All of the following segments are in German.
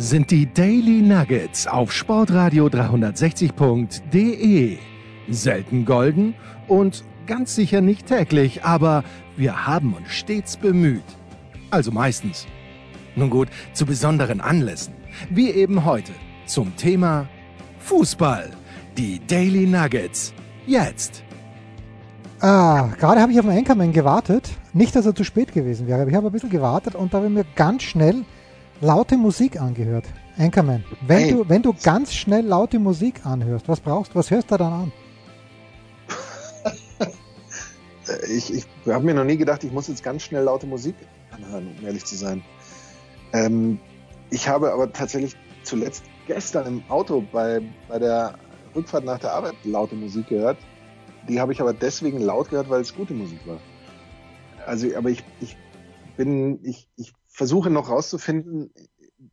sind die Daily Nuggets auf Sportradio 360.de. Selten golden und ganz sicher nicht täglich, aber wir haben uns stets bemüht. Also meistens. Nun gut, zu besonderen Anlässen, wie eben heute, zum Thema Fußball. Die Daily Nuggets. Jetzt. Ah, gerade habe ich auf den Anchorman gewartet. Nicht, dass er zu spät gewesen wäre, aber ich habe ein bisschen gewartet und da habe ich mir ganz schnell laute Musik angehört. Anchorman, wenn, hey. du, wenn du ganz schnell laute Musik anhörst, was brauchst du? Was hörst du dann an? ich ich habe mir noch nie gedacht, ich muss jetzt ganz schnell laute Musik anhören, um ehrlich zu sein. Ähm, ich habe aber tatsächlich zuletzt gestern im Auto bei, bei der Rückfahrt nach der Arbeit laute Musik gehört. Die habe ich aber deswegen laut gehört, weil es gute Musik war. Also, aber ich, ich bin, ich, ich versuche noch rauszufinden,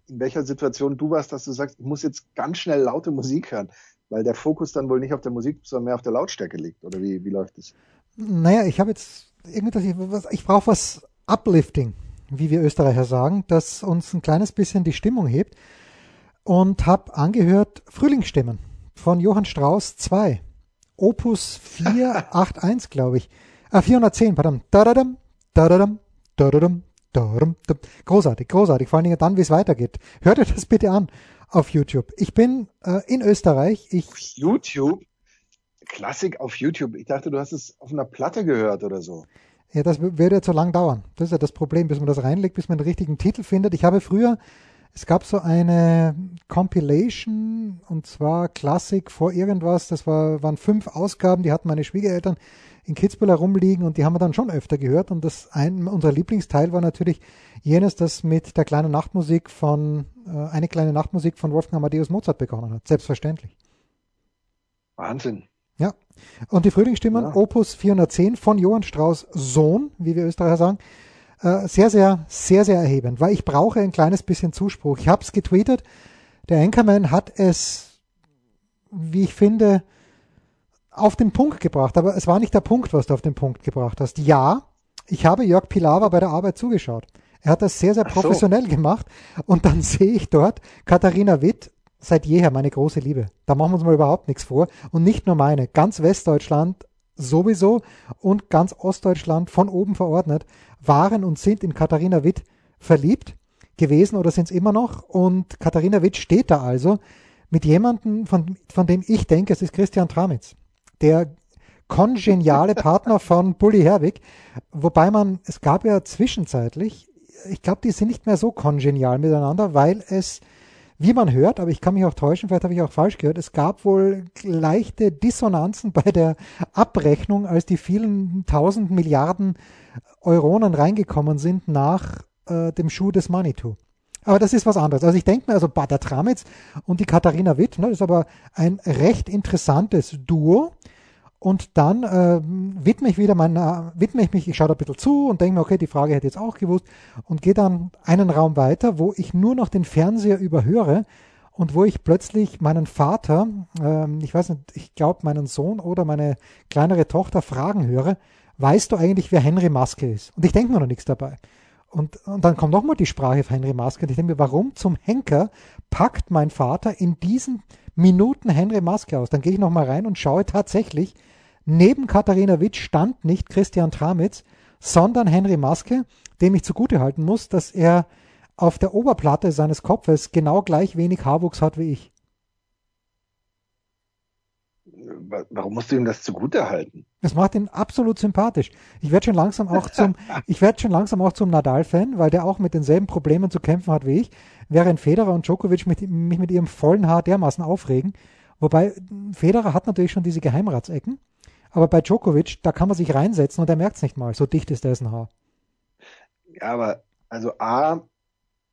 in welcher Situation du warst, dass du sagst, ich muss jetzt ganz schnell laute Musik hören, weil der Fokus dann wohl nicht auf der Musik, sondern mehr auf der Lautstärke liegt. Oder wie, wie läuft das? Naja, ich habe jetzt irgendwie, ich, ich brauche was Uplifting, wie wir Österreicher sagen, das uns ein kleines bisschen die Stimmung hebt und habe angehört Frühlingsstimmen von Johann Strauss 2, Opus 481, glaube ich. Ah, 410, pardon. Da-da-dam, da-da-dam, da-da-dam, Großartig, großartig. Vor allen Dingen dann, wie es weitergeht. Hört euch das bitte an auf YouTube. Ich bin äh, in Österreich. Ich auf YouTube? Klassik auf YouTube. Ich dachte, du hast es auf einer Platte gehört oder so. Ja, das würde ja zu lang dauern. Das ist ja das Problem, bis man das reinlegt, bis man den richtigen Titel findet. Ich habe früher, es gab so eine Compilation und zwar Klassik vor irgendwas. Das war, waren fünf Ausgaben, die hatten meine Schwiegereltern in Kitzbühel herumliegen und die haben wir dann schon öfter gehört. Und das ein, unser Lieblingsteil war natürlich jenes, das mit der kleinen Nachtmusik von, äh, eine kleine Nachtmusik von Wolfgang Amadeus Mozart begonnen hat. Selbstverständlich. Wahnsinn. Ja. Und die Frühlingsstimmen, ja. Opus 410 von Johann Strauss Sohn, wie wir Österreicher sagen, äh, sehr, sehr, sehr, sehr erhebend, weil ich brauche ein kleines bisschen Zuspruch. Ich habe es getweetet, der Anchorman hat es, wie ich finde, auf den Punkt gebracht, aber es war nicht der Punkt, was du auf den Punkt gebracht hast. Ja, ich habe Jörg Pilawa bei der Arbeit zugeschaut. Er hat das sehr, sehr professionell so. gemacht und dann sehe ich dort Katharina Witt, seit jeher meine große Liebe. Da machen wir uns mal überhaupt nichts vor. Und nicht nur meine, ganz Westdeutschland sowieso und ganz Ostdeutschland von oben verordnet waren und sind in Katharina Witt verliebt gewesen oder sind es immer noch. Und Katharina Witt steht da also mit jemandem, von, von dem ich denke, es ist Christian Tramitz der kongeniale Partner von Bully Herwig, wobei man, es gab ja zwischenzeitlich, ich glaube, die sind nicht mehr so kongenial miteinander, weil es, wie man hört, aber ich kann mich auch täuschen, vielleicht habe ich auch falsch gehört, es gab wohl leichte Dissonanzen bei der Abrechnung, als die vielen tausend Milliarden Euronen reingekommen sind nach äh, dem Schuh des Manitou. Aber das ist was anderes. Also ich denke mir, also Bader Tramitz und die Katharina Witt, ne, das ist aber ein recht interessantes Duo. Und dann äh, widme ich wieder meiner, widme ich mich, ich schaue da ein bisschen zu und denke mir, okay, die Frage hätte ich jetzt auch gewusst und gehe dann einen Raum weiter, wo ich nur noch den Fernseher überhöre und wo ich plötzlich meinen Vater, äh, ich weiß nicht, ich glaube meinen Sohn oder meine kleinere Tochter fragen höre, weißt du eigentlich, wer Henry Maske ist? Und ich denke mir noch nichts dabei. Und, und dann kommt nochmal die Sprache von Henry Maske. Und ich denke mir, warum zum Henker packt mein Vater in diesen Minuten Henry Maske aus? Dann gehe ich nochmal rein und schaue tatsächlich, neben Katharina Witt stand nicht Christian Tramitz, sondern Henry Maske, dem ich zugutehalten muss, dass er auf der Oberplatte seines Kopfes genau gleich wenig Haarwuchs hat wie ich. warum musst du ihm das zugute halten? Das macht ihn absolut sympathisch. Ich werde schon langsam auch zum, ich werde schon langsam auch zum Nadal-Fan, weil der auch mit denselben Problemen zu kämpfen hat wie ich. Während Federer und Djokovic mit, mich mit ihrem vollen Haar dermaßen aufregen. Wobei Federer hat natürlich schon diese Geheimratsecken. Aber bei Djokovic, da kann man sich reinsetzen und er merkt es nicht mal. So dicht ist dessen Haar. Ja, aber also A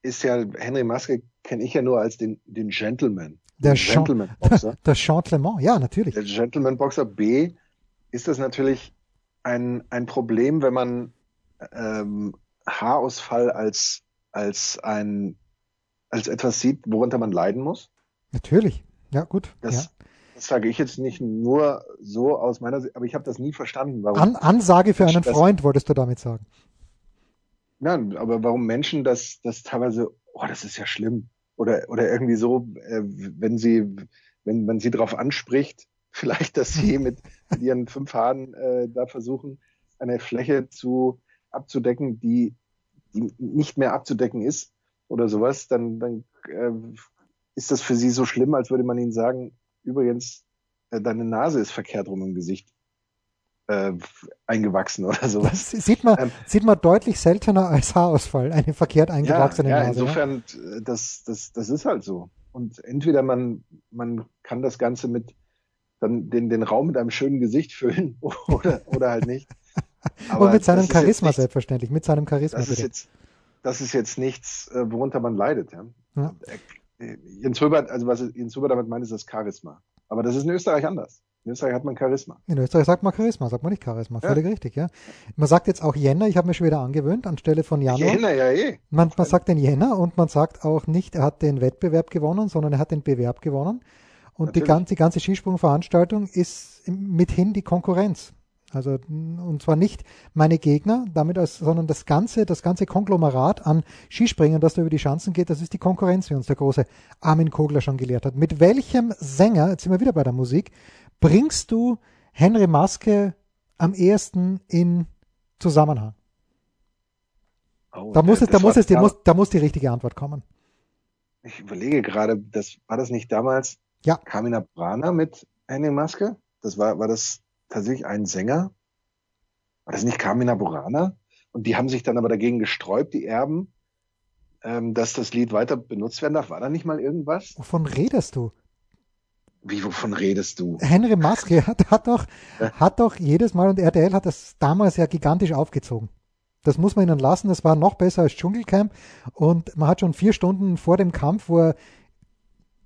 ist ja, Henry Maske kenne ich ja nur als den, den Gentleman. Der Gentleman-Boxer. Der Gentleman, ja, natürlich. Der Gentleman-Boxer. B ist das natürlich ein, ein Problem, wenn man ähm, Haarausfall als, als ein, als etwas sieht, worunter man leiden muss. Natürlich, ja, gut. Das, ja. das sage ich jetzt nicht nur so aus meiner Sicht, aber ich habe das nie verstanden. Warum An Ansage für einen Freund, wolltest du damit sagen. Nein, aber warum Menschen das, das teilweise, oh, das ist ja schlimm. Oder, oder irgendwie so, äh, wenn sie, wenn man sie darauf anspricht, vielleicht, dass sie mit, mit ihren fünf Haaren äh, da versuchen, eine Fläche zu abzudecken, die, die nicht mehr abzudecken ist oder sowas, dann, dann äh, ist das für sie so schlimm, als würde man ihnen sagen, übrigens, äh, deine Nase ist verkehrt rum im Gesicht äh, eingewachsen oder sowas. Sieht man, ähm, sieht man deutlich seltener als Haarausfall, eine verkehrt eingewachsene ja, ja, Nase. Insofern, ja? Äh, das, das, das ist halt so. Und entweder man, man kann das Ganze mit dann den, den Raum mit einem schönen Gesicht füllen oder, oder halt nicht. Aber Und mit seinem Charisma selbstverständlich, mit seinem Charisma. Das ist, jetzt, das ist jetzt nichts, äh, worunter man leidet. Ja? ja. Äh, Jens Höber, also was Jens Höber damit meint, ist das Charisma. Aber das ist in Österreich anders. In Österreich hat man Charisma. In Österreich sagt man Charisma, sagt man nicht Charisma. Ja. Völlig richtig, ja. Man sagt jetzt auch Jänner, ich habe mir schon wieder angewöhnt, anstelle von Januar. Jänner, ja eh. Man, man sagt den Jänner und man sagt auch nicht, er hat den Wettbewerb gewonnen, sondern er hat den Bewerb gewonnen. Und die ganze, die ganze Skisprungveranstaltung ist mithin die Konkurrenz. Also, und zwar nicht meine Gegner, damit als, sondern das ganze, das ganze Konglomerat an Skispringen, das da über die Schanzen geht, das ist die Konkurrenz, wie uns der große Armin Kogler schon gelehrt hat. Mit welchem Sänger, jetzt sind wir wieder bei der Musik, bringst du Henry Maske am ehesten in Zusammenhang? Oh, da muss es, da muss es, die, muss, da muss die richtige Antwort kommen. Ich überlege gerade, das, war das nicht damals ja. Carmina Brana mit Henry Maske? Das war, war das tatsächlich ein Sänger? War das nicht Carmina Burana? Und die haben sich dann aber dagegen gesträubt, die Erben, ähm, dass das Lied weiter benutzt werden darf. War da nicht mal irgendwas? Wovon redest du? Wie, wovon redest du? Henry Maske hat, hat, doch, hat doch jedes Mal, und RTL hat das damals ja gigantisch aufgezogen. Das muss man ihnen lassen. Das war noch besser als Dschungelcamp. Und man hat schon vier Stunden vor dem Kampf, wo er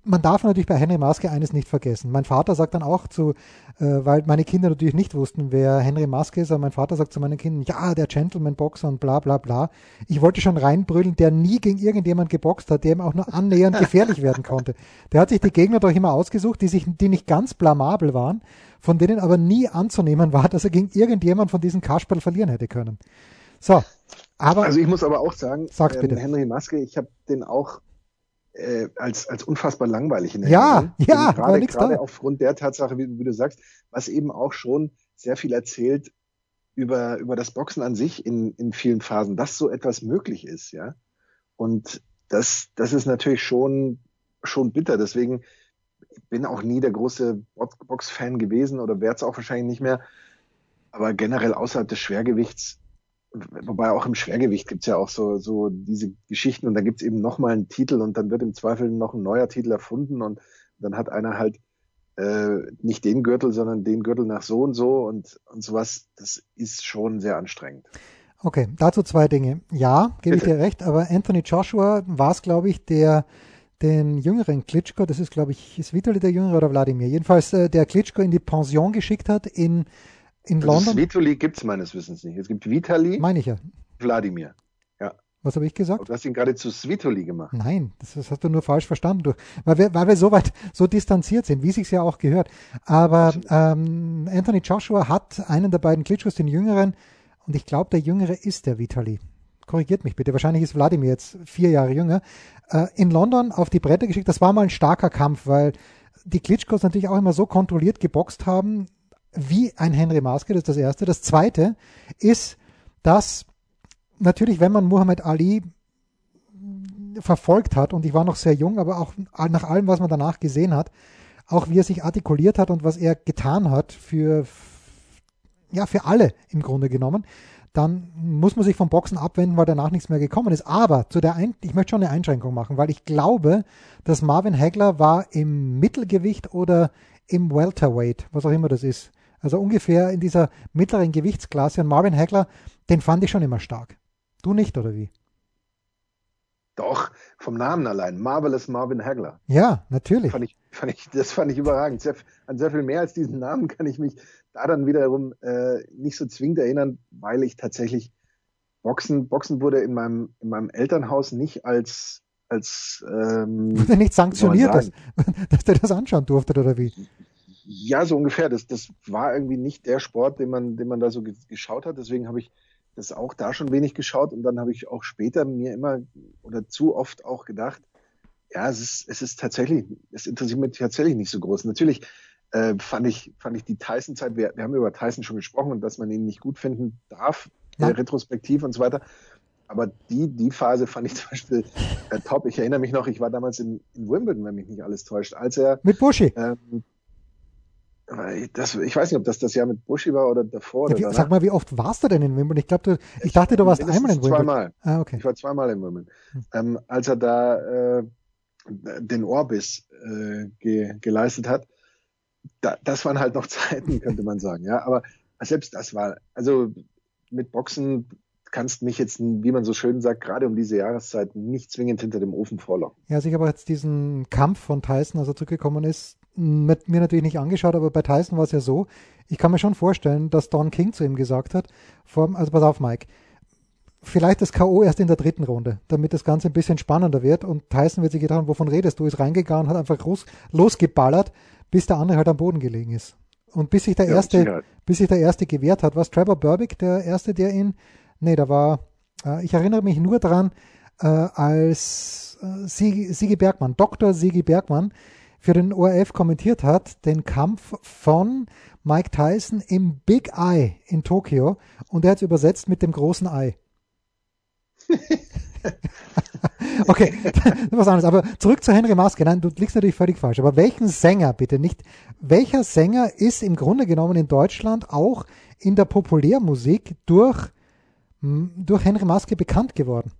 man darf natürlich bei Henry Maske eines nicht vergessen. Mein Vater sagt dann auch zu, äh, weil meine Kinder natürlich nicht wussten, wer Henry Maske ist, aber mein Vater sagt zu meinen Kindern, ja, der Gentleman-Boxer und bla bla bla. Ich wollte schon reinbrüllen, der nie gegen irgendjemand geboxt hat, der ihm auch nur annähernd gefährlich werden konnte. Der hat sich die Gegner doch immer ausgesucht, die sich, die nicht ganz blamabel waren, von denen aber nie anzunehmen war, dass er gegen irgendjemand von diesen Kasperl verlieren hätte können. So, aber. Also ich muss aber auch sagen, sag's ähm. Henry Maske, ich habe den auch äh, als, als unfassbar langweilig in der Ja, Welt. ja, gerade, gerade aufgrund der Tatsache, wie, wie, du sagst, was eben auch schon sehr viel erzählt über, über das Boxen an sich in, in vielen Phasen, dass so etwas möglich ist, ja. Und das, das ist natürlich schon, schon bitter. Deswegen bin auch nie der große Box-Fan gewesen oder werde es auch wahrscheinlich nicht mehr. Aber generell außerhalb des Schwergewichts wobei auch im Schwergewicht gibt's ja auch so, so diese Geschichten und da gibt's eben nochmal einen Titel und dann wird im Zweifel noch ein neuer Titel erfunden und dann hat einer halt äh, nicht den Gürtel, sondern den Gürtel nach so und so und, und sowas. Das ist schon sehr anstrengend. Okay, dazu zwei Dinge. Ja, gebe ich dir recht, aber Anthony Joshua war es, glaube ich, der den jüngeren Klitschko, das ist, glaube ich, ist Vitali der Jüngere oder Wladimir, jedenfalls äh, der Klitschko in die Pension geschickt hat in in also London? Svitoli gibt es meines Wissens nicht. Es gibt Vitali. Meine ich ja. Wladimir. Ja. Was habe ich gesagt? Du hast ihn gerade zu Svitoli gemacht. Nein, das, das, hast du nur falsch verstanden. Du, weil, wir, weil wir so weit so distanziert sind, wie sich's ja auch gehört. Aber ähm, Anthony Joshua hat einen der beiden Klitschkos, den Jüngeren, und ich glaube, der Jüngere ist der Vitali. Korrigiert mich bitte. Wahrscheinlich ist Wladimir jetzt vier Jahre jünger. Äh, in London auf die Bretter geschickt. Das war mal ein starker Kampf, weil die Klitschkos natürlich auch immer so kontrolliert geboxt haben, wie ein Henry Maske, das ist das Erste. Das Zweite ist, dass natürlich, wenn man Muhammad Ali verfolgt hat, und ich war noch sehr jung, aber auch nach allem, was man danach gesehen hat, auch wie er sich artikuliert hat und was er getan hat für, ja, für alle im Grunde genommen, dann muss man sich vom Boxen abwenden, weil danach nichts mehr gekommen ist. Aber zu der Ein ich möchte schon eine Einschränkung machen, weil ich glaube, dass Marvin Hagler war im Mittelgewicht oder im Welterweight, was auch immer das ist. Also ungefähr in dieser mittleren Gewichtsklasse. Und Marvin Hagler, den fand ich schon immer stark. Du nicht, oder wie? Doch, vom Namen allein. Marvelous Marvin Hagler. Ja, natürlich. Fand ich, fand ich, das fand ich überragend. Sehr, an sehr viel mehr als diesen Namen kann ich mich da dann wiederum äh, nicht so zwingend erinnern, weil ich tatsächlich Boxen, Boxen wurde in meinem, in meinem Elternhaus nicht als, als ähm, wurde nicht sanktioniert, dass, dass der das anschauen durfte oder wie? Ja, so ungefähr. Das, das war irgendwie nicht der Sport, den man, den man da so geschaut hat. Deswegen habe ich das auch da schon wenig geschaut und dann habe ich auch später mir immer oder zu oft auch gedacht, ja, es ist, es ist tatsächlich, es interessiert mich tatsächlich nicht so groß. Natürlich äh, fand ich, fand ich die Tyson-Zeit, wir, wir haben über Tyson schon gesprochen und dass man ihn nicht gut finden darf, ja. äh, retrospektiv und so weiter. Aber die, die Phase fand ich zum Beispiel äh, top. Ich erinnere mich noch, ich war damals in, in Wimbledon, wenn mich nicht alles täuscht, als er mit Buschi. Ähm, das, ich weiß nicht, ob das das Jahr mit Buschi war oder davor. Ja, wie, oder sag mal, wie oft warst du denn in Wimbledon? Ich glaube, ich, ich, dachte, du warst einmal in Wimbledon. Zweimal. Ah, okay. Ich war zweimal in Wimbledon. Hm. Ähm, als er da äh, den Ohrbiss äh, ge, geleistet hat, da, das waren halt noch Zeiten, könnte man sagen. Ja, aber selbst das war, also mit Boxen kannst mich jetzt, wie man so schön sagt, gerade um diese Jahreszeit nicht zwingend hinter dem Ofen vorlocken. Ja, also ich habe jetzt diesen Kampf von Tyson, als er zurückgekommen ist, mit mir natürlich nicht angeschaut, aber bei Tyson war es ja so, ich kann mir schon vorstellen, dass Don King zu ihm gesagt hat, vor, also pass auf Mike, vielleicht das K.O. erst in der dritten Runde, damit das Ganze ein bisschen spannender wird und Tyson wird sich gedacht, wovon redest du, ist reingegangen, hat einfach los, losgeballert, bis der andere halt am Boden gelegen ist. Und bis sich der ja, erste, bis sich der erste gewehrt hat, was Trevor Burbick der erste, der ihn, nee, da war, äh, ich erinnere mich nur dran, äh, als äh, Sigi, Sigi Bergmann, Dr. Sigi Bergmann, für den ORF kommentiert hat, den Kampf von Mike Tyson im Big Eye in Tokio und er hat es übersetzt mit dem großen Ei. okay, was anderes. Aber zurück zu Henry Maske. Nein, du liegst natürlich völlig falsch. Aber welchen Sänger bitte nicht? Welcher Sänger ist im Grunde genommen in Deutschland auch in der Populärmusik durch, durch Henry Maske bekannt geworden?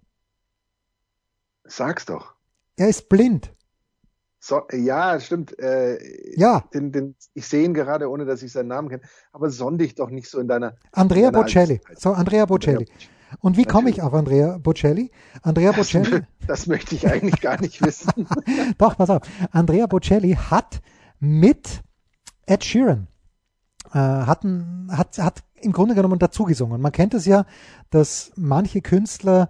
Sag's doch. Er ist blind. So, ja, stimmt. Äh, ja. Den, den, ich sehe ihn gerade, ohne dass ich seinen Namen kenne. Aber sonde ich doch nicht so in deiner. Andrea in deiner Bocelli. So, Andrea Bocelli. Und wie komme ich auf Andrea Bocelli? Andrea das, Bocelli. Das möchte ich eigentlich gar nicht wissen. Doch, pass auf. Andrea Bocelli hat mit Ed Sheeran äh, hatten, hat, hat im Grunde genommen dazugesungen. Man kennt es ja, dass manche Künstler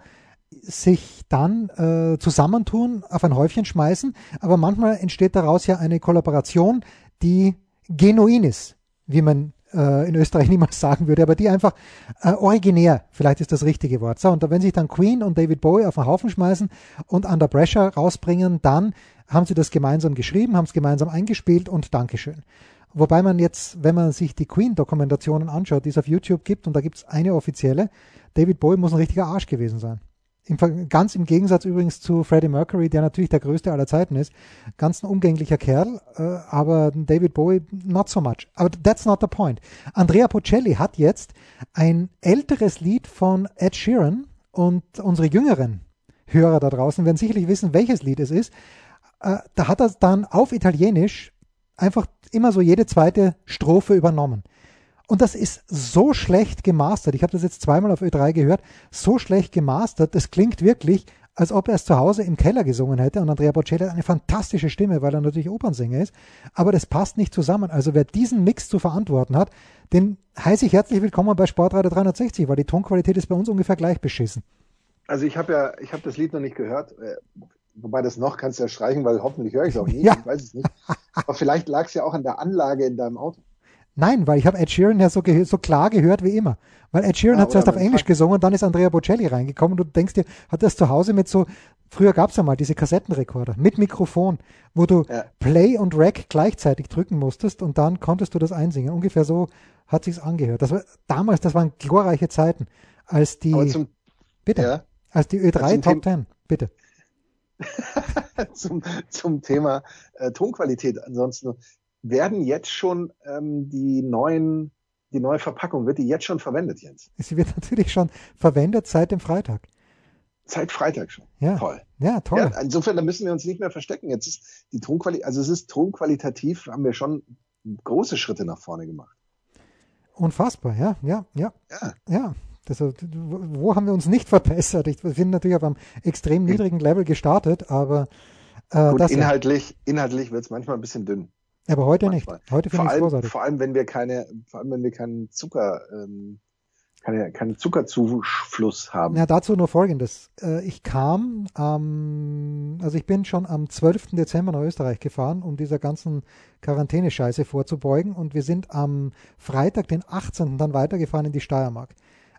sich dann äh, zusammentun, auf ein Häufchen schmeißen, aber manchmal entsteht daraus ja eine Kollaboration, die genuin ist, wie man äh, in Österreich niemals sagen würde, aber die einfach äh, originär, vielleicht ist das richtige Wort. So, und wenn sich dann Queen und David Bowie auf den Haufen schmeißen und Under Pressure rausbringen, dann haben sie das gemeinsam geschrieben, haben es gemeinsam eingespielt und Dankeschön. Wobei man jetzt, wenn man sich die Queen-Dokumentationen anschaut, die es auf YouTube gibt, und da gibt es eine offizielle, David Bowie muss ein richtiger Arsch gewesen sein. Im, ganz im Gegensatz übrigens zu Freddie Mercury, der natürlich der größte aller Zeiten ist. Ganz ein umgänglicher Kerl, äh, aber David Bowie not so much. Aber that's not the point. Andrea Bocelli hat jetzt ein älteres Lied von Ed Sheeran und unsere jüngeren Hörer da draußen werden sicherlich wissen, welches Lied es ist. Äh, da hat er dann auf Italienisch einfach immer so jede zweite Strophe übernommen. Und das ist so schlecht gemastert. Ich habe das jetzt zweimal auf Ö3 gehört. So schlecht gemastert. Das klingt wirklich, als ob er es zu Hause im Keller gesungen hätte. Und Andrea Bocelli hat eine fantastische Stimme, weil er natürlich Opernsänger ist. Aber das passt nicht zusammen. Also wer diesen Mix zu verantworten hat, den heiße ich herzlich willkommen bei Sportradio 360, weil die Tonqualität ist bei uns ungefähr gleich beschissen. Also ich habe ja, ich habe das Lied noch nicht gehört. Äh, wobei das noch kannst du ja streichen, weil hoffentlich höre ich es auch nie. Ja. Ich weiß es nicht. Aber vielleicht lag es ja auch an der Anlage in deinem Auto. Nein, weil ich habe Ed Sheeran ja so, so klar gehört wie immer. Weil Ed Sheeran ah, hat zuerst auf Englisch gesungen und dann ist Andrea Bocelli reingekommen und du denkst dir, hat das zu Hause mit so, früher gab es ja mal diese Kassettenrekorder mit Mikrofon, wo du ja. Play und Rack gleichzeitig drücken musstest und dann konntest du das einsingen. Ungefähr so hat sich's angehört. Das war damals, das waren glorreiche Zeiten, als die, zum, bitte, ja. als die Ö3 Top 10, bitte. zum, zum Thema äh, Tonqualität. Ansonsten werden jetzt schon ähm, die neuen, die neue Verpackung, wird die jetzt schon verwendet, Jens? Sie wird natürlich schon verwendet seit dem Freitag. Seit Freitag schon. Ja. Toll. Ja, toll. Ja, insofern, da müssen wir uns nicht mehr verstecken. Jetzt ist die Tonqualität, also es ist tonqualitativ, haben wir schon große Schritte nach vorne gemacht. Unfassbar, ja, ja, ja. Ja. ja. Das, wo haben wir uns nicht verbessert? Ich bin natürlich auf einem extrem niedrigen Level gestartet, aber äh, Gut, inhaltlich, inhaltlich wird es manchmal ein bisschen dünn. Aber heute manchmal. nicht. Heute finde ich es großartig. Vor allem, wenn wir keine, vor allem, wenn wir keinen Zucker, ähm, keine, keinen Zuckerzufluss haben. Ja, dazu nur Folgendes. Äh, ich kam, ähm, also ich bin schon am 12. Dezember nach Österreich gefahren, um dieser ganzen Quarantänescheiße vorzubeugen und wir sind am Freitag, den 18. dann weitergefahren in die Steiermark.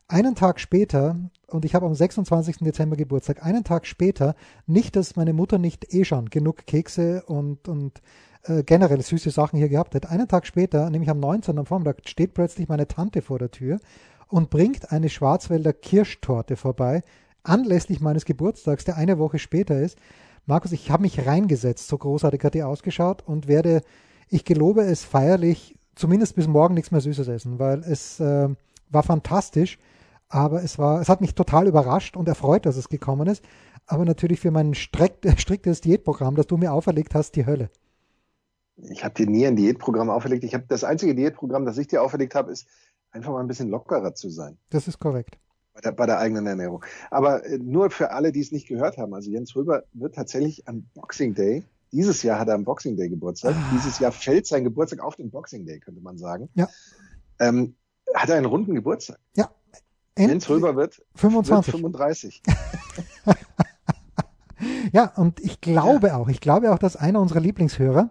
Einen Tag später, und ich habe am 26. Dezember Geburtstag, einen Tag später, nicht, dass meine Mutter nicht eh schon genug Kekse und, und äh, generell süße Sachen hier gehabt hätte. Einen Tag später, nämlich am 19. am Vormittag, steht plötzlich meine Tante vor der Tür und bringt eine Schwarzwälder Kirschtorte vorbei, anlässlich meines Geburtstags, der eine Woche später ist. Markus, ich habe mich reingesetzt, so großartig hat die ausgeschaut und werde, ich gelobe es feierlich, zumindest bis morgen nichts mehr Süßes essen, weil es äh, war fantastisch aber es war, es hat mich total überrascht und erfreut, dass es gekommen ist. Aber natürlich für mein striktes Diätprogramm, das du mir auferlegt hast, die Hölle. Ich habe dir nie ein Diätprogramm auferlegt. Ich habe das einzige Diätprogramm, das ich dir auferlegt habe, ist einfach mal ein bisschen lockerer zu sein. Das ist korrekt. Bei der, bei der eigenen Ernährung. Aber äh, nur für alle, die es nicht gehört haben. Also Jens Röber wird tatsächlich am Boxing Day dieses Jahr hat er am Boxing Day Geburtstag. Ah. Dieses Jahr fällt sein Geburtstag auf den Boxing Day, könnte man sagen. Ja. Ähm, hat er einen runden Geburtstag? Ja, Jens Röber wird 25. Wird 35. ja, und ich glaube ja. auch, ich glaube auch, dass einer unserer Lieblingshörer,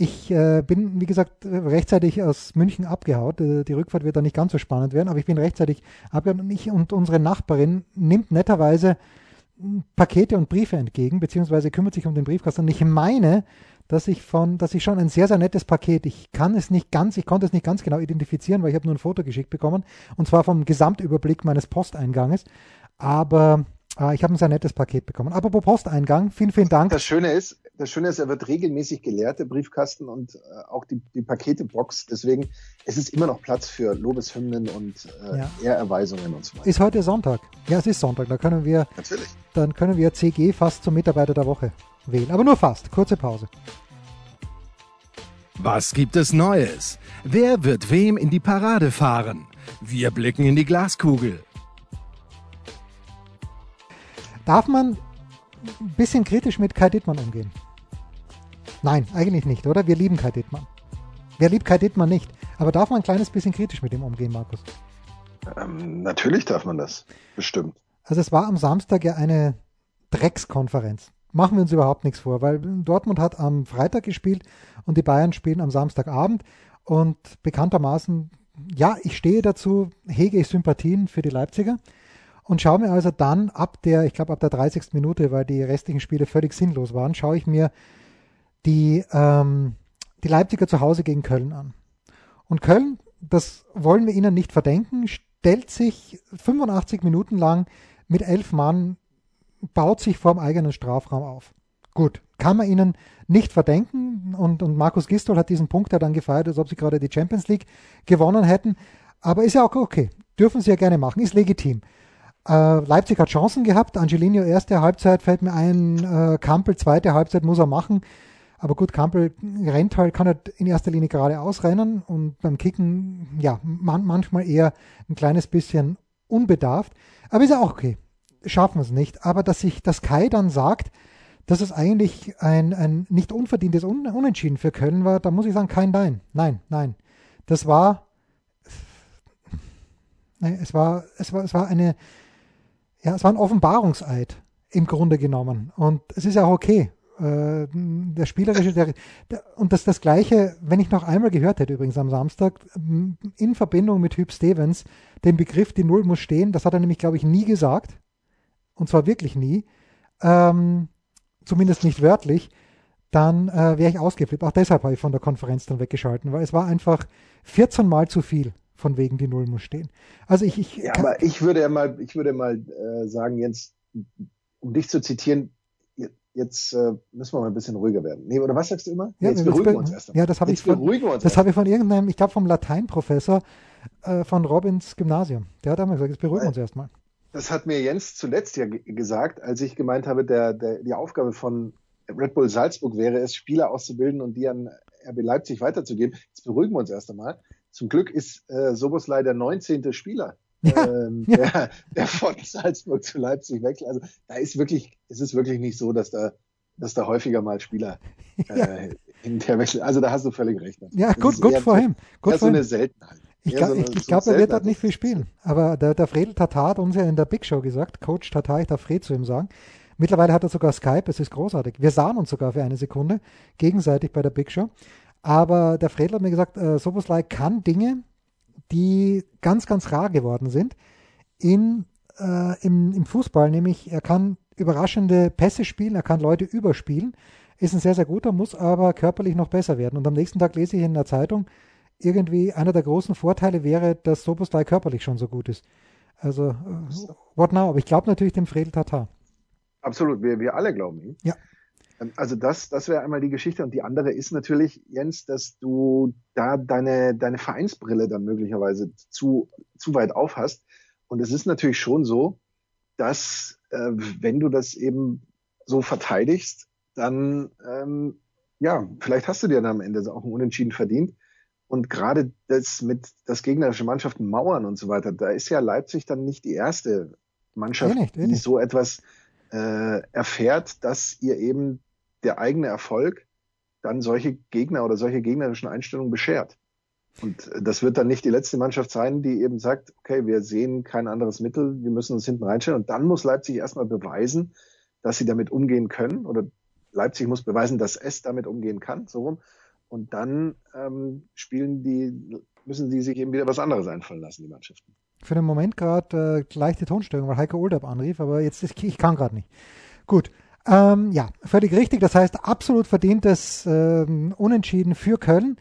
ich äh, bin, wie gesagt, rechtzeitig aus München abgehaut. Äh, die Rückfahrt wird da nicht ganz so spannend werden, aber ich bin rechtzeitig abgehaut und ich und unsere Nachbarin nimmt netterweise Pakete und Briefe entgegen, beziehungsweise kümmert sich um den Briefkasten. Und ich meine, dass ich von, dass ich schon ein sehr, sehr nettes Paket, ich kann es nicht ganz, ich konnte es nicht ganz genau identifizieren, weil ich habe nur ein Foto geschickt bekommen, und zwar vom Gesamtüberblick meines Posteinganges. Aber äh, ich habe ein sehr nettes Paket bekommen. Aber pro Posteingang, vielen, vielen Dank. Das Schöne ist, das Schöne ist, er wird regelmäßig geleert, der Briefkasten und äh, auch die, die Paketebox. Deswegen es ist immer noch Platz für Lobeshymnen und äh, ja. Ehrerweisungen und so weiter. Ist heute Sonntag? Ja, es ist Sonntag. Da können wir, Natürlich. dann können wir CG fast zum Mitarbeiter der Woche wählen. Aber nur fast. Kurze Pause. Was gibt es Neues? Wer wird wem in die Parade fahren? Wir blicken in die Glaskugel. Darf man ein bisschen kritisch mit Kai Dittmann umgehen? Nein, eigentlich nicht, oder? Wir lieben Kai Dittmann. Wer liebt Kai Dittmann nicht? Aber darf man ein kleines bisschen kritisch mit ihm umgehen, Markus? Ähm, natürlich darf man das, bestimmt. Also es war am Samstag ja eine Dreckskonferenz machen wir uns überhaupt nichts vor, weil Dortmund hat am Freitag gespielt und die Bayern spielen am Samstagabend und bekanntermaßen, ja, ich stehe dazu, hege ich Sympathien für die Leipziger und schaue mir also dann ab der, ich glaube ab der 30. Minute, weil die restlichen Spiele völlig sinnlos waren, schaue ich mir die, ähm, die Leipziger zu Hause gegen Köln an. Und Köln, das wollen wir ihnen nicht verdenken, stellt sich 85 Minuten lang mit elf Mann baut sich vorm eigenen Strafraum auf. Gut, kann man ihnen nicht verdenken und, und Markus Gistol hat diesen Punkt ja dann gefeiert, als ob sie gerade die Champions League gewonnen hätten. Aber ist ja auch okay. Dürfen sie ja gerne machen, ist legitim. Äh, Leipzig hat Chancen gehabt. Angelino erste Halbzeit fällt mir ein, äh, Kampel zweite Halbzeit muss er machen. Aber gut, Kampel rennt halt, kann halt in erster Linie gerade ausrennen und beim Kicken, ja, man, manchmal eher ein kleines bisschen unbedarft. Aber ist ja auch okay schaffen wir es nicht. Aber dass sich das Kai dann sagt, dass es eigentlich ein, ein nicht unverdientes Un Unentschieden für Köln war, da muss ich sagen, kein Nein. Nein, nein. Das war, es war, es war, es war eine, ja, es war ein Offenbarungseid im Grunde genommen. Und es ist ja auch okay. Äh, der spielerische, der, der, und das das Gleiche, wenn ich noch einmal gehört hätte, übrigens am Samstag, in Verbindung mit Hüb Stevens, den Begriff, die Null muss stehen, das hat er nämlich, glaube ich, nie gesagt und zwar wirklich nie, ähm, zumindest nicht wörtlich, dann äh, wäre ich ausgeflippt. Auch deshalb habe ich von der Konferenz dann weggeschalten, weil es war einfach 14 Mal zu viel von wegen die Null muss stehen. Also ich, ich ja, aber ich würde ja mal, ich würde mal äh, sagen, Jens, um dich zu zitieren, jetzt äh, müssen wir mal ein bisschen ruhiger werden. Nee, oder was sagst du immer? Ja, jetzt beruhigen wir uns erst einmal. Ja, das habe ich, von, das hab ich von irgendeinem, ich glaube vom Lateinprofessor äh, von Robins Gymnasium. Der hat einmal gesagt, jetzt beruhigen wir uns erstmal. Das hat mir Jens zuletzt ja gesagt, als ich gemeint habe, der, der, die Aufgabe von Red Bull Salzburg wäre es, Spieler auszubilden und die an RB Leipzig weiterzugeben. Jetzt beruhigen wir uns erst einmal. Zum Glück ist äh, Soboslai der 19. Spieler, ja, ähm, ja. Der, der von Salzburg zu Leipzig wechselt. Also da ist wirklich, es ist wirklich nicht so, dass da, dass da häufiger mal Spieler äh, in der Wechsel. Also da hast du völlig recht. Ja, gut, gut vor ihm. Gut so eine Seltenheit. Ich, so ich, ich glaube, er wird dort nicht viel spielen. Aber der, der Fredel Tatar hat uns ja in der Big Show gesagt, Coach Tatar, ich darf Fred zu ihm sagen. Mittlerweile hat er sogar Skype, es ist großartig. Wir sahen uns sogar für eine Sekunde gegenseitig bei der Big Show. Aber der Fredel hat mir gesagt, äh, Soboslai kann Dinge, die ganz, ganz rar geworden sind, in, äh, im, im Fußball, nämlich er kann überraschende Pässe spielen, er kann Leute überspielen, ist ein sehr, sehr guter, muss aber körperlich noch besser werden. Und am nächsten Tag lese ich in der Zeitung, irgendwie einer der großen Vorteile wäre, dass Soboslai körperlich schon so gut ist. Also, uh, what now? Aber ich glaube natürlich dem Fredel Tatar. Absolut, wir, wir alle glauben ihm. Ja. Ähm, also das, das wäre einmal die Geschichte. Und die andere ist natürlich, Jens, dass du da deine, deine Vereinsbrille dann möglicherweise zu, zu weit auf hast. Und es ist natürlich schon so, dass äh, wenn du das eben so verteidigst, dann ähm, ja, vielleicht hast du dir dann am Ende auch ein Unentschieden verdient. Und gerade das mit das gegnerische Mannschaften mauern und so weiter, da ist ja Leipzig dann nicht die erste Mannschaft, eh nicht, eh nicht. die so etwas äh, erfährt, dass ihr eben der eigene Erfolg dann solche Gegner oder solche gegnerischen Einstellungen beschert. Und das wird dann nicht die letzte Mannschaft sein, die eben sagt, okay, wir sehen kein anderes Mittel, wir müssen uns hinten reinstellen. Und dann muss Leipzig erstmal beweisen, dass sie damit umgehen können. Oder Leipzig muss beweisen, dass es damit umgehen kann, so rum. Und dann ähm, spielen die, müssen die sich eben wieder was anderes einfallen lassen, die Mannschaften. Für den Moment gerade äh, leichte Tonstörung, weil Heiko Oldab anrief, aber jetzt ist, ich kann gerade nicht. Gut. Ähm, ja, völlig richtig. Das heißt, absolut verdientes ähm, Unentschieden für Köln.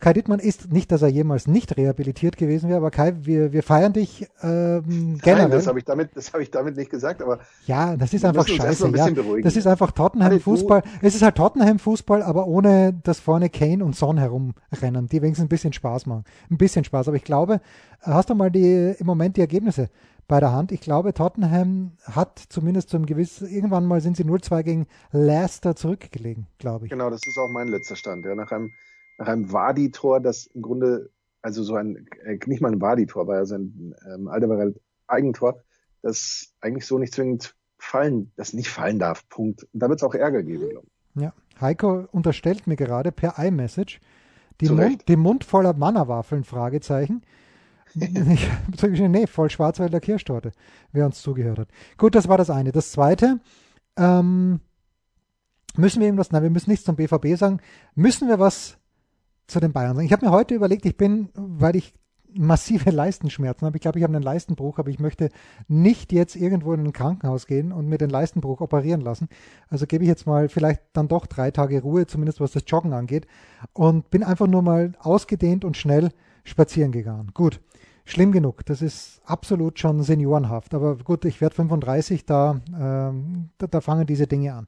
Kai Dittmann ist nicht, dass er jemals nicht rehabilitiert gewesen wäre, aber Kai, wir, wir feiern dich ähm, generell. Nein, das habe ich damit, das habe ich damit nicht gesagt, aber ja, das ist einfach scheiße. Ein ja. Das ist einfach Tottenham Fußball. Es ist halt Tottenham Fußball, aber ohne dass vorne Kane und Son herumrennen, die wenigstens ein bisschen Spaß machen, ein bisschen Spaß. Aber ich glaube, hast du mal die im Moment die Ergebnisse bei der Hand? Ich glaube, Tottenham hat zumindest zum gewissen irgendwann mal sind sie 0-2 gegen Leicester zurückgelegen, glaube ich. Genau, das ist auch mein letzter Stand. Ja, nach einem nach einem Wadi-Tor, das im Grunde, also so ein, äh, nicht mal ein Wadi-Tor, war ja sein ähm, Alderweireld Eigentor, das eigentlich so nicht zwingend fallen, das nicht fallen darf. Punkt. Und da wird es auch Ärger geben, glaube ich. Ja, Heiko unterstellt mir gerade per iMessage die, Mund, die Mund voller Mannerwaffeln, Fragezeichen. ich habe nee, voll Schwarzwälder Kirschtorte, wer uns zugehört hat. Gut, das war das eine. Das zweite, ähm, müssen wir irgendwas, nein, wir müssen nichts zum BVB sagen. Müssen wir was zu den Bayern sagen. Ich habe mir heute überlegt, ich bin, weil ich massive Leistenschmerzen habe. Ich glaube, ich habe einen Leistenbruch, aber ich möchte nicht jetzt irgendwo in ein Krankenhaus gehen und mir den Leistenbruch operieren lassen. Also gebe ich jetzt mal vielleicht dann doch drei Tage Ruhe, zumindest was das Joggen angeht, und bin einfach nur mal ausgedehnt und schnell spazieren gegangen. Gut, schlimm genug. Das ist absolut schon seniorenhaft. Aber gut, ich werde 35, da, ähm, da, da fangen diese Dinge an.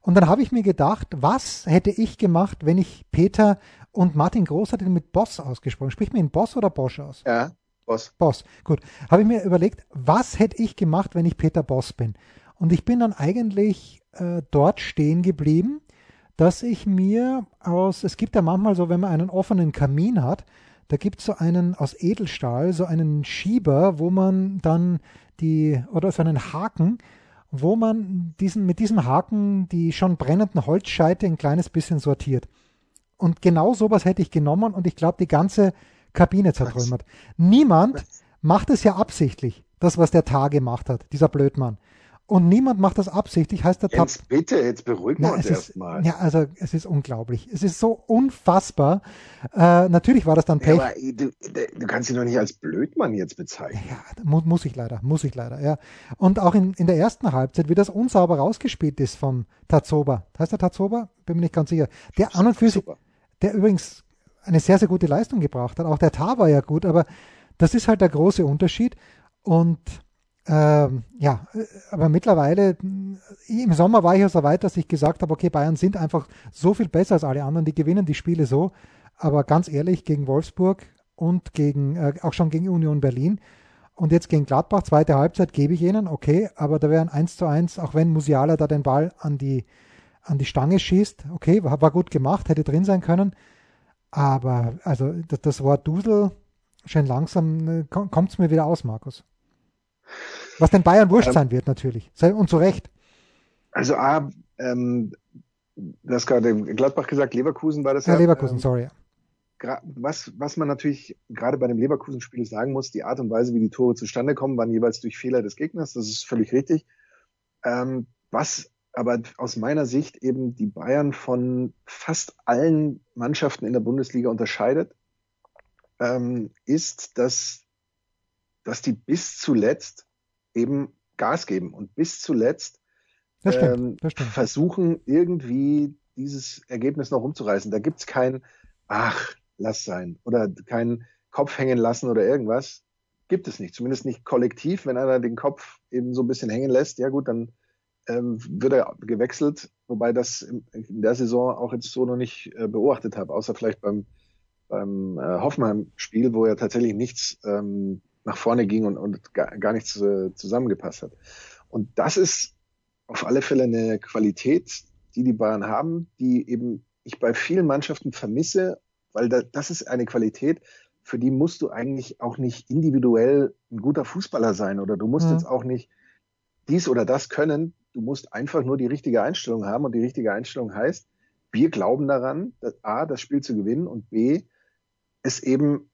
Und dann habe ich mir gedacht, was hätte ich gemacht, wenn ich Peter und Martin Groß hat ihn mit Boss ausgesprochen. Spricht mir ihn Boss oder Bosch aus? Ja, Boss. Boss, gut. Habe ich mir überlegt, was hätte ich gemacht, wenn ich Peter Boss bin? Und ich bin dann eigentlich äh, dort stehen geblieben, dass ich mir aus, es gibt ja manchmal so, wenn man einen offenen Kamin hat, da gibt es so einen aus Edelstahl, so einen Schieber, wo man dann die, oder so einen Haken, wo man diesen, mit diesem Haken die schon brennenden Holzscheite ein kleines bisschen sortiert. Und genau sowas hätte ich genommen und ich glaube, die ganze Kabine zertrümmert. Niemand macht es ja absichtlich, das, was der Tar gemacht hat, dieser Blödmann. Und niemand macht das absichtlich, heißt der Tab. Jetzt bitte, jetzt beruhigen wir uns erstmal. Ja, also es ist unglaublich. Es ist so unfassbar. Äh, natürlich war das dann Pech. Ja, aber du, du, kannst ihn doch nicht als Blödmann jetzt bezeichnen. Ja, muss, muss ich leider, muss ich leider, ja. Und auch in, in der ersten Halbzeit, wie das unsauber rausgespielt ist vom Tazoba. Heißt der Tazoba? Bin mir nicht ganz sicher. Der an und für sich, der übrigens eine sehr, sehr gute Leistung gebracht hat. Auch der Tar war ja gut, aber das ist halt der große Unterschied. Und Ähm, ja, aber mittlerweile, im Sommer war ich ja so weit, dass ich gesagt habe, okay, Bayern sind einfach so viel besser als alle anderen, die gewinnen die Spiele so. Aber ganz ehrlich, gegen Wolfsburg und gegen, äh, auch schon gegen Union Berlin und jetzt gegen Gladbach, zweite Halbzeit gebe ich ihnen, okay, aber da wäre ein 1 zu 1, auch wenn Musiala da den Ball an die, an die Stange schießt, okay, war, war gut gemacht, hätte drin sein können. Aber also das, das Wort Dusel, schön langsam äh, kommt es mir wieder aus, Markus. Was den Bayern wurscht ähm, sein wird, natürlich. Und zu Recht. Also, A, ähm, du hast gerade Gladbach gesagt, Leverkusen war das ja. Ja, Leverkusen, ähm, sorry. Was, was man natürlich gerade bei dem Leverkusen-Spiel sagen muss, die Art und Weise, wie die Tore zustande kommen, waren jeweils durch Fehler des Gegners. Das ist völlig richtig. Ähm, was aber aus meiner Sicht eben die Bayern von fast allen Mannschaften in der Bundesliga unterscheidet, ähm, ist, dass, dass die bis zuletzt eben Gas geben und bis zuletzt das stimmt, das ähm, versuchen, irgendwie dieses Ergebnis noch umzureißen. Da gibt's kein, ach, lass sein oder kein Kopf hängen lassen oder irgendwas. Gibt es nicht. Zumindest nicht kollektiv. Wenn einer den Kopf eben so ein bisschen hängen lässt, ja gut, dann ähm, wird er gewechselt, wobei das in, in, der Saison auch jetzt so noch nicht äh, beobachtet habe, außer vielleicht beim, beim äh, Hoffenheim-Spiel, wo ja tatsächlich nichts ähm, nach vorne ging und, und gar, gar nichts äh, zusammengepasst hat. Und das ist auf alle Fälle eine Qualität, die die Bayern haben, die eben ich bei vielen Mannschaften vermisse, weil da, das ist eine Qualität, für die musst du eigentlich auch nicht individuell ein guter Fußballer sein oder du musst mhm. jetzt auch nicht dies oder das können. Du musst einfach nur die richtige Einstellung haben und die richtige Einstellung heißt, wir glauben daran, dass A, das Spiel zu gewinnen und B, es eben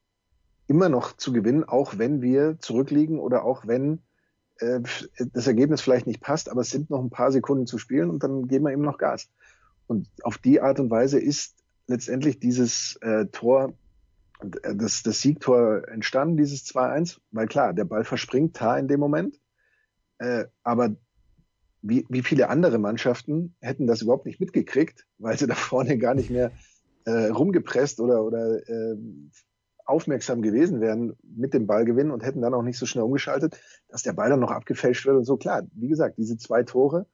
immer noch zu gewinnen, auch wenn wir zurückliegen oder auch wenn äh, das Ergebnis vielleicht nicht passt, aber es sind noch ein paar Sekunden zu spielen und dann geben wir eben noch Gas. Und auf die Art und Weise ist letztendlich dieses äh, Tor, äh, das, das Siegtor entstanden, dieses 2-1, weil klar, der Ball verspringt Tar in dem Moment, äh, aber wie, wie viele andere Mannschaften hätten das überhaupt nicht mitgekriegt, weil sie da vorne gar nicht mehr äh, rumgepresst oder, oder äh, aufmerksam gewesen wären mit dem Ballgewinn und hätten dann auch nicht so schnell umgeschaltet, dass der Ball dann noch abgefälscht wird und so. Klar, wie gesagt, diese zwei Tore,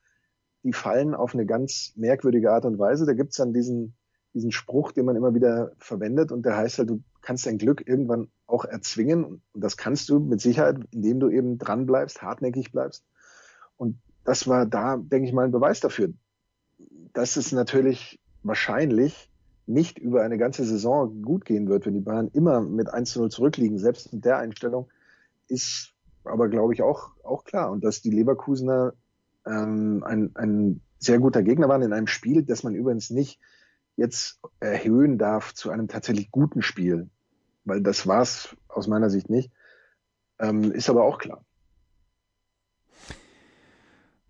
die fallen auf eine ganz merkwürdige Art und Weise. Da gibt's dann diesen, diesen Spruch, den man immer wieder verwendet und der heißt halt, du kannst dein Glück irgendwann auch erzwingen und das kannst du mit Sicherheit, indem du eben dran bleibst, hartnäckig bleibst. Und das war da, denke ich mal, ein Beweis dafür. dass es natürlich wahrscheinlich nicht über eine ganze Saison gut gehen wird, wenn die Bayern immer mit 1 zu 0 zurückliegen, selbst mit der Einstellung, ist aber, glaube ich, auch, auch klar. Und dass die Leverkusener ähm, ein, ein sehr guter Gegner waren in einem Spiel, das man übrigens nicht jetzt erhöhen darf zu einem tatsächlich guten Spiel, weil das war es aus meiner Sicht nicht, ähm, ist aber auch klar.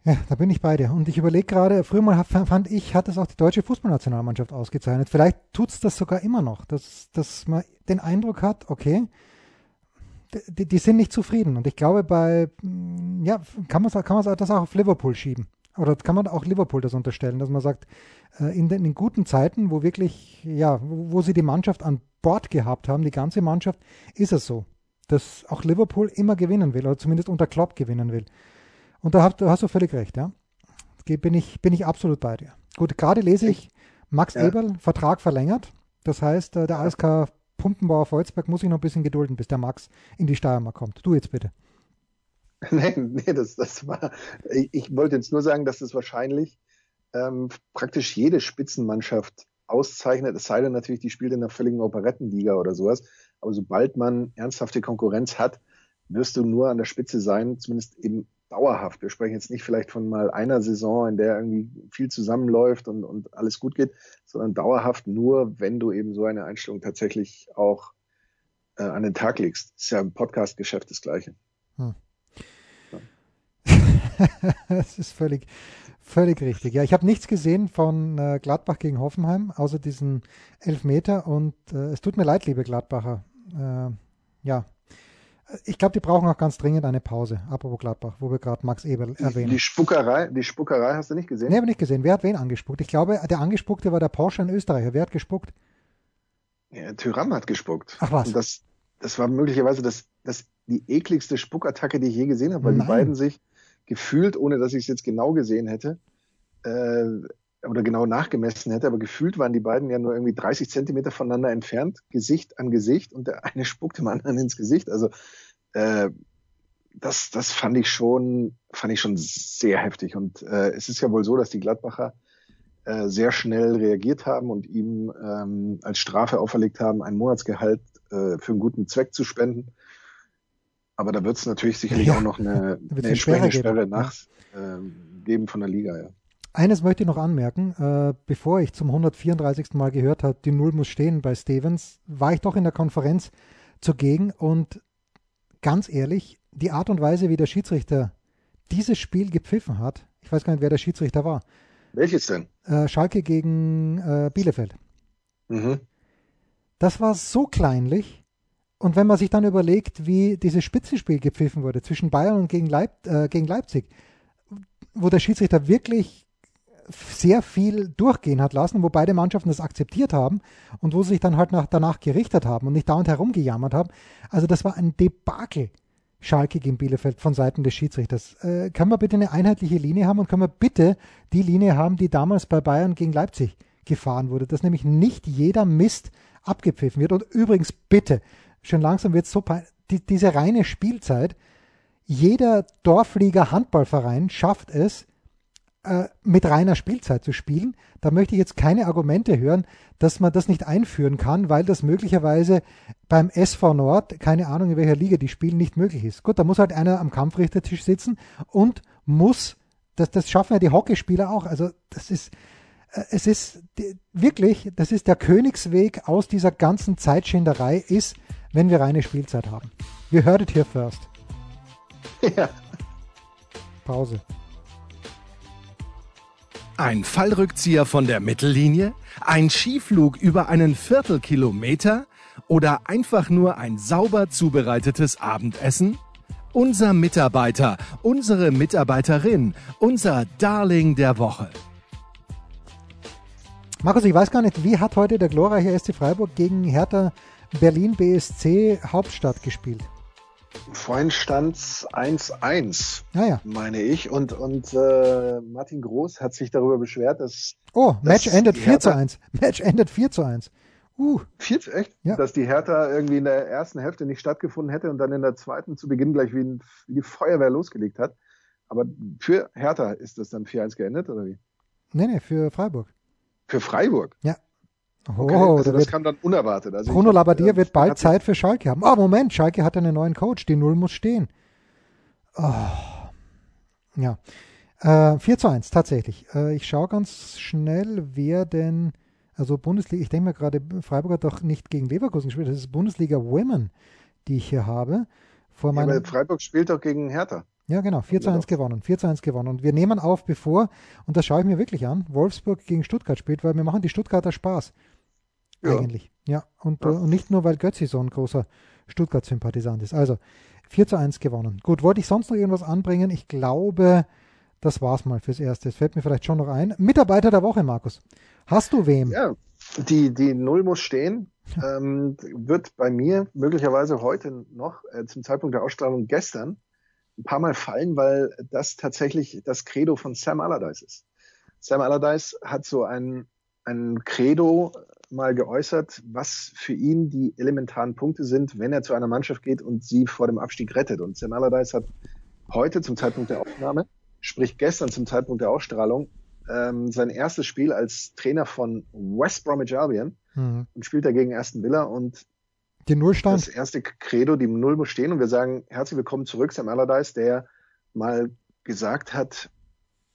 Ja, da bin ich bei dir. Und ich überlege gerade, früher mal fand ich, hat es auch die deutsche Fußballnationalmannschaft ausgezeichnet. Vielleicht tut es das sogar immer noch, dass, dass man den Eindruck hat, okay, die, die, sind nicht zufrieden. Und ich glaube, bei, mm, ja, kann man, kann man das auch auf Liverpool schieben. Oder kann man auch Liverpool das unterstellen, dass man sagt, äh, in den in guten Zeiten, wo wirklich, ja, wo, wo sie die Mannschaft an Bord gehabt haben, die ganze Mannschaft, ist es so, dass auch Liverpool immer gewinnen will oder zumindest unter Klopp gewinnen will. Und da hast, da hast du völlig recht, ja. Bin ich, bin ich absolut bei dir. Gut, gerade lese ich, Max ja. Eberl, Vertrag verlängert. Das heißt, äh, der ASK Pumpenbauer Volzberg muss sich noch ein bisschen gedulden, bis der Max in die Steiermark kommt. Du jetzt bitte. Nee, nee, das, das war, ich, ich wollte jetzt nur sagen, dass es das wahrscheinlich ähm, praktisch jede Spitzenmannschaft auszeichnet, es sei denn natürlich, die spielt in einer völligen Operettenliga oder sowas. Aber sobald man ernsthafte Konkurrenz hat, wirst du nur an der Spitze sein, zumindest eben dauerhaft. Wir sprechen jetzt nicht vielleicht von mal einer Saison, in der irgendwie viel zusammenläuft und, und alles gut geht, sondern dauerhaft nur, wenn du eben so eine Einstellung tatsächlich auch äh, an den Tag legst. Ist ja im Podcast-Geschäft das Gleiche. Hm. das ist völlig, völlig richtig. Ja, ich habe nichts gesehen von äh, Gladbach gegen Hoffenheim, außer diesen Elfmeter. Und äh, es tut mir leid, liebe Gladbacher. Äh, ja, ich glaube, die brauchen auch ganz dringend eine Pause, apropos Gladbach, wo wir gerade Max Eberl erwähnen. Die Spuckerei, die Spuckerei hast du nicht gesehen? Nee, habe nicht gesehen. Wer hat wen angespuckt? Ich glaube, der Angespuckte war der Porsche in Österreicher. Wer hat gespuckt? Ja, Tyram hat gespuckt. Ach was? Und das, das war möglicherweise das, das die ekligste Spuckattacke, die ich je gesehen habe, weil Nein. die beiden sich gefühlt, ohne dass ich es jetzt genau gesehen hätte, äh, oder genau nachgemessen hätte, aber gefühlt waren die beiden ja nur irgendwie 30 Zentimeter voneinander entfernt, Gesicht an Gesicht und der eine spuckt dem anderen ins Gesicht. Also äh, das, das fand ich schon, fand ich schon sehr heftig. Und äh, es ist ja wohl so, dass die Gladbacher äh, sehr schnell reagiert haben und ihm ähm, als Strafe auferlegt haben, ein Monatsgehalt äh, für einen guten Zweck zu spenden. Aber da wird es natürlich sicherlich ja, auch noch eine, eine entsprechende Sperre nach äh, geben von der Liga, ja. Eines möchte ich noch anmerken, äh, bevor ich zum 134. Mal gehört habe, die Null muss stehen bei Stevens, war ich doch in der Konferenz zugegen und ganz ehrlich, die Art und Weise, wie der Schiedsrichter dieses Spiel gepfiffen hat, ich weiß gar nicht, wer der Schiedsrichter war. Welches denn? Äh, Schalke gegen äh, Bielefeld. Mhm. Das war so kleinlich. Und wenn man sich dann überlegt, wie dieses Spitzenspiel gepfiffen wurde zwischen Bayern und gegen, Leip äh, gegen Leipzig, wo der Schiedsrichter wirklich sehr viel durchgehen hat lassen, wo beide Mannschaften das akzeptiert haben und wo sie sich dann halt nach, danach gerichtet haben und nicht dauernd herumgejammert haben. Also das war ein Debakel. Schalke gegen Bielefeld von Seiten des Schiedsrichters. Äh, kann man bitte eine einheitliche Linie haben und kann man bitte die Linie haben, die damals bei Bayern gegen Leipzig gefahren wurde, dass nämlich nicht jeder Mist abgepfiffen wird. Und übrigens bitte, schon langsam wird es so, die, diese reine Spielzeit, jeder Dorfliga Handballverein schafft es, äh, mit reiner Spielzeit zu spielen. Da möchte ich jetzt keine Argumente hören, dass man das nicht einführen kann, weil das möglicherweise beim SV Nord, keine Ahnung in welcher Liga die spielen, nicht möglich ist. Gut, da muss halt einer am Kampfrichtertisch sitzen und muss, das, das schaffen ja die Hockeyspieler auch. Also das ist, äh, es ist wirklich, das ist der Königsweg aus dieser ganzen Zeitschinderei ist, wenn wir reine Spielzeit haben. Wir heard it here first. Ja. Pause. Ein Fallrückzieher von der Mittellinie? Ein Skiflug über einen Viertelkilometer? Oder einfach nur ein sauber zubereitetes Abendessen? Unser Mitarbeiter, unsere Mitarbeiterin, unser Darling der Woche. Markus, ich weiß gar nicht, wie hat heute der glorreiche SC Freiburg gegen Hertha Berlin BSC Hauptstadt gespielt? Vorhin stand es 1-1, ah, ja. meine ich. Und, und äh, Martin Groß hat sich darüber beschwert, dass. Oh, Match dass endet 4 zu 1. Match endet 4 zu 1. Uh. 4 echt? Ja. Dass die Hertha irgendwie in der ersten Hälfte nicht stattgefunden hätte und dann in der zweiten zu Beginn gleich wie, ein, wie die Feuerwehr losgelegt hat. Aber für Hertha ist das dann 4-1 geendet, oder wie? Nee, nee, für Freiburg. Für Freiburg? Ja. Okay, oh, also das kam dann unerwartet. Also Bruno Labbadia äh, wird bald Zeit für Schalke haben. Ah, oh, Moment, Schalke hat einen neuen Coach. Die Null muss stehen. Oh. Ja. Äh, 4 zu 1, tatsächlich. Äh, ich schaue ganz schnell, wer denn, also Bundesliga, ich denke mir gerade, Freiburg hat doch nicht gegen Leverkusen gespielt, das ist Bundesliga Women, die ich hier habe. Vor ja, meinem, Freiburg spielt doch gegen Hertha. Ja, genau, 4 zu 1 gewonnen. 4 zu 1 gewonnen. Und wir nehmen auf, bevor, und das schaue ich mir wirklich an, Wolfsburg gegen Stuttgart spielt, weil wir machen die Stuttgarter Spaß. Ja. Eigentlich. Ja. Und, ja. und nicht nur, weil Götzi so ein großer Stuttgart-Sympathisant ist. Also 4 zu 1 gewonnen. Gut, wollte ich sonst noch irgendwas anbringen? Ich glaube, das war's mal fürs Erste. Es fällt mir vielleicht schon noch ein. Mitarbeiter der Woche, Markus. Hast du wem? Ja, die, die Null muss stehen. Ähm, wird bei mir möglicherweise heute noch äh, zum Zeitpunkt der Ausstrahlung gestern ein paar Mal fallen, weil das tatsächlich das Credo von Sam Allardyce ist. Sam Allardyce hat so ein, ein Credo mal geäußert, was für ihn die elementaren Punkte sind, wenn er zu einer Mannschaft geht und sie vor dem Abstieg rettet. Und Sam Allardyce hat heute zum Zeitpunkt der Aufnahme, sprich gestern zum Zeitpunkt der Ausstrahlung, ähm, sein erstes Spiel als Trainer von West Bromwich Albion mhm. und spielt dagegen Aston Villa und die Null stand. Das erste Credo, die Null muss stehen und wir sagen herzlich willkommen zurück, Sam Allardyce, der mal gesagt hat,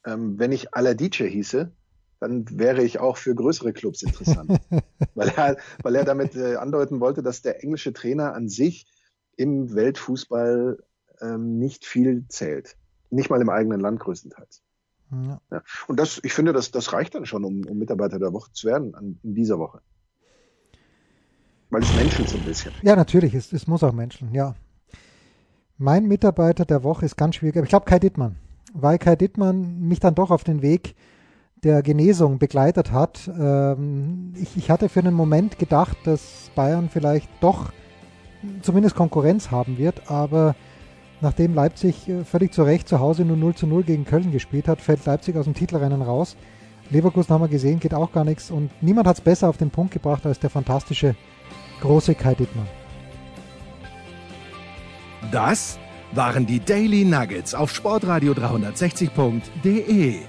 ähm, wenn ich Aladice hieße, dann wäre ich auch für größere Clubs interessant. weil, er, weil er damit äh, andeuten wollte, dass der englische Trainer an sich im Weltfußball ähm, nicht viel zählt. Nicht mal im eigenen Land größtenteils. Ja. Ja. Und das, ich finde, das, das reicht dann schon, um, um Mitarbeiter der Woche zu werden an, in dieser Woche. Weil es menschelt so ein bisschen. Ja, natürlich, es, es muss auch menscheln, ja. Mein Mitarbeiter der Woche ist ganz schwierig, aber ich glaube Kai Dittmann, weil Kai Dittmann mich dann doch auf den Weg der Genesung begleitet hat. Ähm, ich, ich, hatte für einen Moment gedacht, dass Bayern vielleicht doch zumindest Konkurrenz haben wird. Aber nachdem Leipzig äh, völlig zu Recht zu Hause nur 0 zu 0 gegen Köln gespielt hat, fällt Leipzig aus dem Titelrennen raus. Leverkusen haben wir gesehen, geht auch gar nichts. Und niemand hat es besser auf den Punkt gebracht als der fantastische große Kai Dittmann. Das waren die Daily Nuggets auf sportradio 360.de.